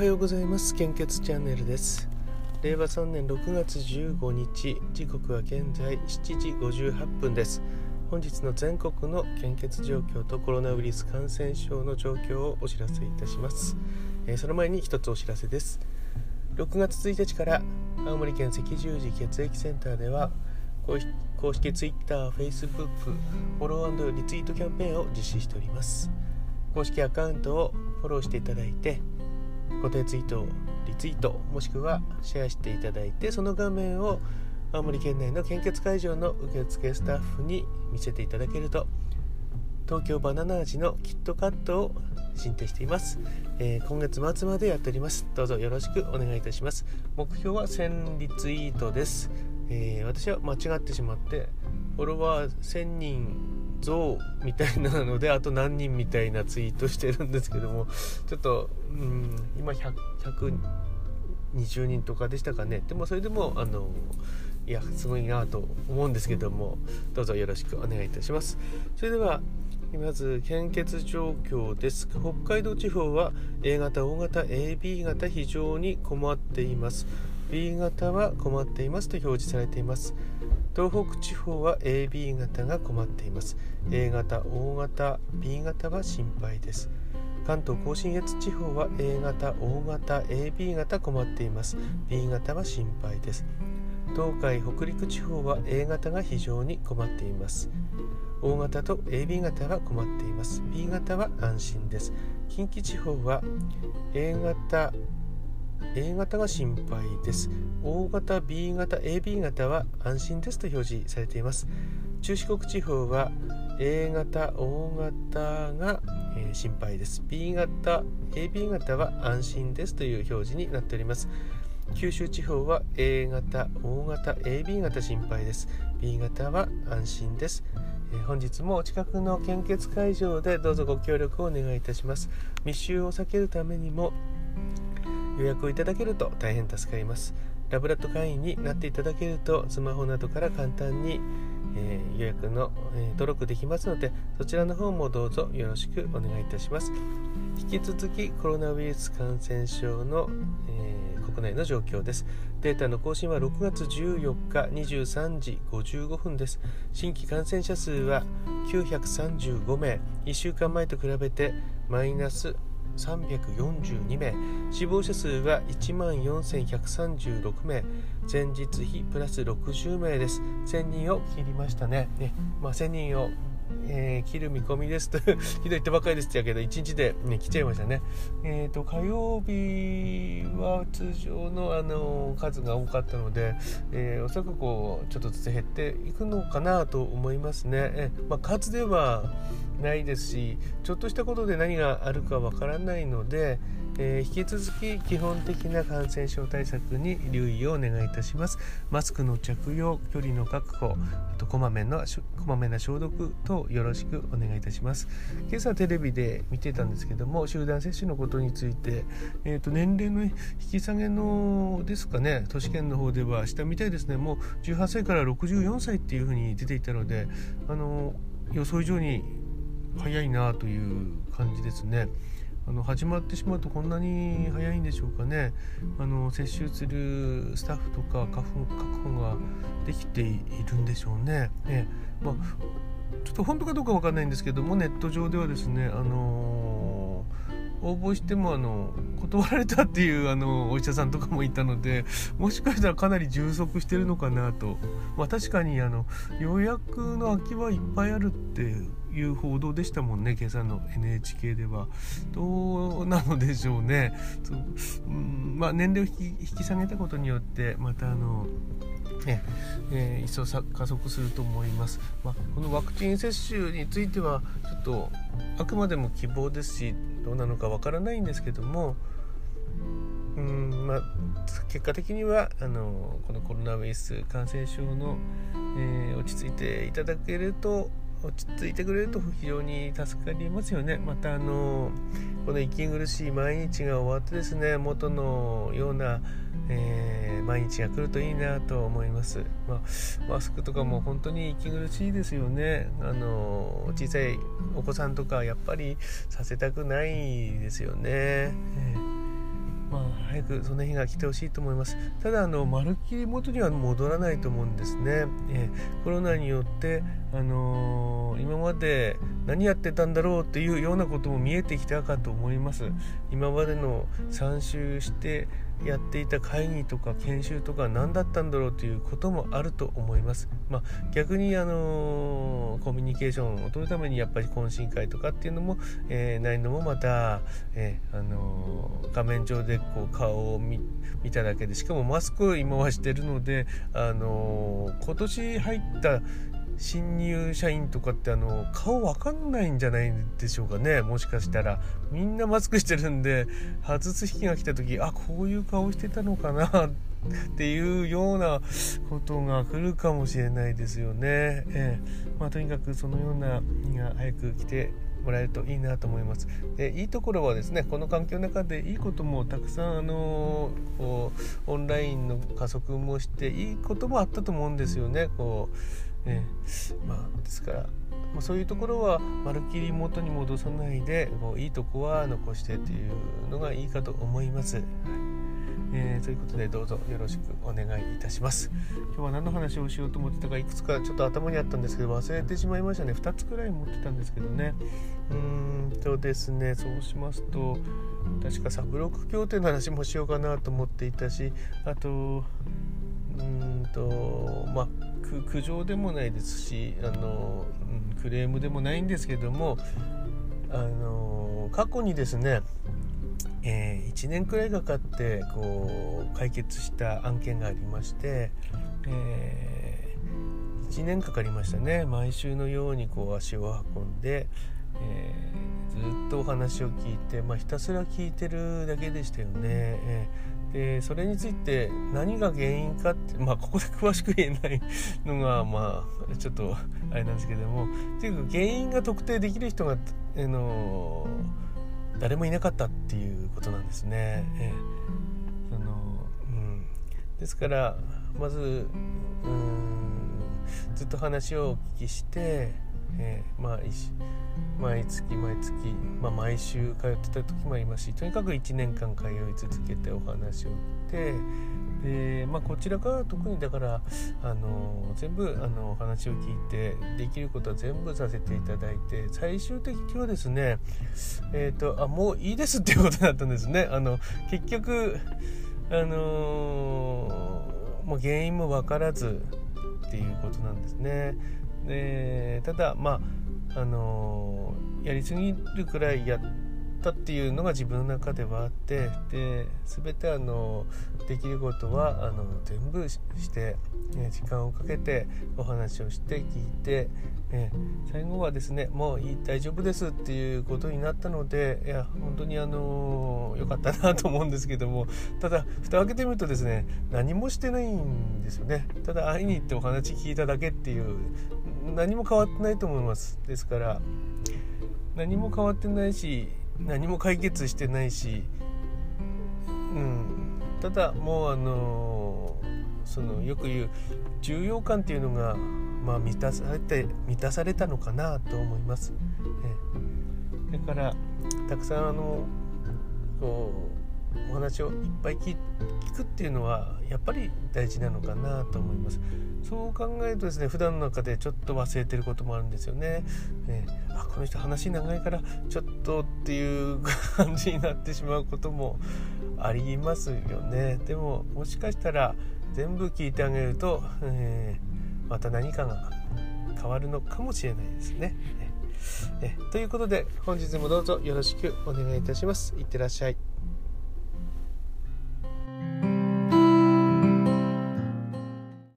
はようございます。献血チャンネルです。令和3年6月15日時刻は現在7時58分です。本日の全国の献血状況とコロナウイルス感染症の状況をお知らせいたします、えー、その前に一つお知らせです。6月1日から青森県赤十字血液センターでは公式 Twitter、Facebook フォローリツイートキャンペーンを実施しております。公式アカウントをフォローしていただいて固定ツイートリツイートもしくはシェアしていただいてその画面を青森県内の献血会場の受付スタッフに見せていただけると東京バナナ味のキットカットを進呈しています、えー、今月末までやっております。どうぞよろしくお願いいたします。目標は1000リツイートです、えー、私は間違ってしまってフォロワー1000人増みたいなのであと何人みたいなツイートしてるんですけどもちょっと、うん、今120人とかでしたかね。でもそれでもあのいやすごいなと思うんですけどもどうぞよろしくお願いいたします。それではまず献血状況です。北海道地方は A 型 O 型 AB 型非常に困っています。B 型は困っていますと表示されています。東北地方は AB 型が困っています。A 型 O 型 B 型は心配です。関東甲信越地方は A 型 O 型 AB 型困っています。B 型は心配です。東海北陸地方は A 型が非常に困っています。O 型と AB 型は困っています。B 型は安心です。近畿地方は A 型 A 型が心配です。O 型 B 型 AB 型は安心ですと表示されています。中四国地方は A 型 O 型が、えー、心配です。B 型 AB 型は安心ですという表示になっております。九州地方は A 型 O 型 AB 型心配です。B 型は安心です、本日も近くの献血会場でどうぞご協力をお願いいたします。密集を避けるためにも予約をいただけると大変助かります。ラブラット会員になっていただけるとスマホなどから簡単に、えー、予約の、えー、登録できますのでそちらの方もどうぞよろしくお願いいたします。引き続きコロナウイルス感染症の、えー、国内の状況です。データの更新は6月14日23時55分です。新規感染者数は935名。1週間前と比べてマイナス342名。死亡者数は1万4136名。前日比プラス60名です。1000人を切りましたね。ね、まあ、1000人をえー、切る見込みですと ひどい言ってばっかりですってやけど1日で、ね、来ちゃいましたね。えーと、火曜日は通常の、あの数が多かったので、えー、おそらくこうちょっとずつ減っていくのかなと思いますね。えまあ、数ではないですしちょっとしたことで何があるかわからないので、えー、引き続き基本的な感染症対策に留意をお願いいたします。マスクの着用距離の確保あとこまめなこまめな消毒等よろしくお願いいたします。今朝テレビで見てたんですけども集団接種のことについて、えーと、年齢の引き下げのですかね都市圏の方では下みたいですね。もう18歳から64歳っていうふうに出ていたのであの予想以上に早いなという感じですね。あの始まってしまうとこんなに早いんでしょうかね。あの接種するスタッフとか花粉確保ができているんでしょうね。ねまあ、ちょっと本当かどうか分かんないんですけどもネット上ではですね、あのー、応募してもあの断られたっていうあのお医者さんとかもいたのでもしかしたらかなり充足してるのかなと、まあ、確かにあの予約の空きはいっぱいあるっていう報道でしたもんね。今朝の NHK では。どうなのでしょうね。う、んまあ、年齢を引き下げたことによってまたあのねえー、一層加速すると思います、まあ、このワクチン接種についてはちょっとあくまでも希望ですしどうなのかわからないんですけどもうんまあ、結果的にはあのこのコロナウイルス感染症の、えー、落ち着いていただけると落ち着いてくれると非常に助かりますよね。またあのこの息苦しい毎日が終わってですね元のような、えー、毎日が来るといいなと思います、まあ、マスクとかも本当に息苦しいですよね。あの小さいお子さんとかやっぱりさせたくないですよね、えーまあ、早くその日が来てほしいと思います。ただあのまるっきり元には戻らないと思うんですね、えー、コロナによって、あのー、今まで何やってたんだろうっていうようなことも見えてきたかと思います今までの参集してやっていた会議とか研修とか何だったんだろうということもあると思います。まあ、逆にあのコミュニケーションを取るためにやっぱり懇親会とかっていうのも、えー、ないのもまた、えー、あの画面上でこう顔を見ただけでしかもマスクを今はしてるので、あの今年入った新入社員とかってあの顔わかんないんじゃないでしょうかねもしかしたらみんなマスクしてるんで外す引きが来た時あこういう顔してたのかなっていうようなことが来るかもしれないですよね。えーまあ、とにかくそのような日が早く来てもらえるといいなと思います。でいいところはですねこの環境の中でいいこともたくさんあのこうオンラインの加速もしていいこともあったと思うんですよね。こうえー、まあですから、まあ、そういうところはまるっきり元に戻さないでこういいとこは残してというのがいいかと思います。はいえー、ということでどうぞよろしくお願いいたします。今日は何の話をしようと思ってたかいくつかちょっと頭にあったんですけど忘れてしまいましたね2つくらい持ってたんですけどねうーんとですねそうしますと確かサブロック協定の話もしようかなと思っていたしあとうんとまあ苦情でもないですしあの、うん、クレームでもないんですけどもあの過去にですね、えー、1年くらいかかってこう解決した案件がありまして、えー、1年かかりましたね毎週のようにこう足を運んで、えー、ずっとお話を聞いて、まあ、ひたすら聞いてるだけでしたよね。えーでそれについて何が原因かってまあここで詳しく言えないのがまあちょっとあれなんですけどもというか原因が特定できる人が、えの誰もいなかったっていうことなんですね。えそのうん、ですからまずうんずっと話をお聞きしてえー、まあ毎月毎月、まあ、毎週通ってた時もありますしとにかく1年間通い続けてお話をしてで、まあ、こちらから特にだからあの全部あのお話を聞いてできることは全部させていただいて最終的にはですねえっ、ー、とあもういいですっていうことだったんですね。あの結局あのー、もう原因も分からずっていうことなんですね。でただまああのやりすぎるくらいやったっていうのが自分の中ではあってで全てあのできることはあの全部して、時間をかけてお話をして聞いて、ね、最後はですねもういい大丈夫ですっていうことになったのでいや本当にあの良かったなと思うんですけどもただ蓋を開けてみるとですね何もしてないんですよね。ただ会いに行ってお話聞いただけっていう何も変わってないと思います。ですから何も変わってないし何も解決してないし、うん、ただもうあのそのよく言う重要感っていうのが、まあ、満たされて満たされたのかなと思います。だからたくさんあのこうお話をいっぱい聞くっていうのはやっぱり大事なのかなと思います。そう考えるとですね普段の中でちょっと忘れてることもあるんですよね。ねあこの人話長いからちょっとっていう感じになってしまうこともありますよね。でももしかしたら全部聞いてあげると、えー、また何かが変わるのかもしれないですね。えということで本日もどうぞよろしくお願いいたします。いってらっしゃい。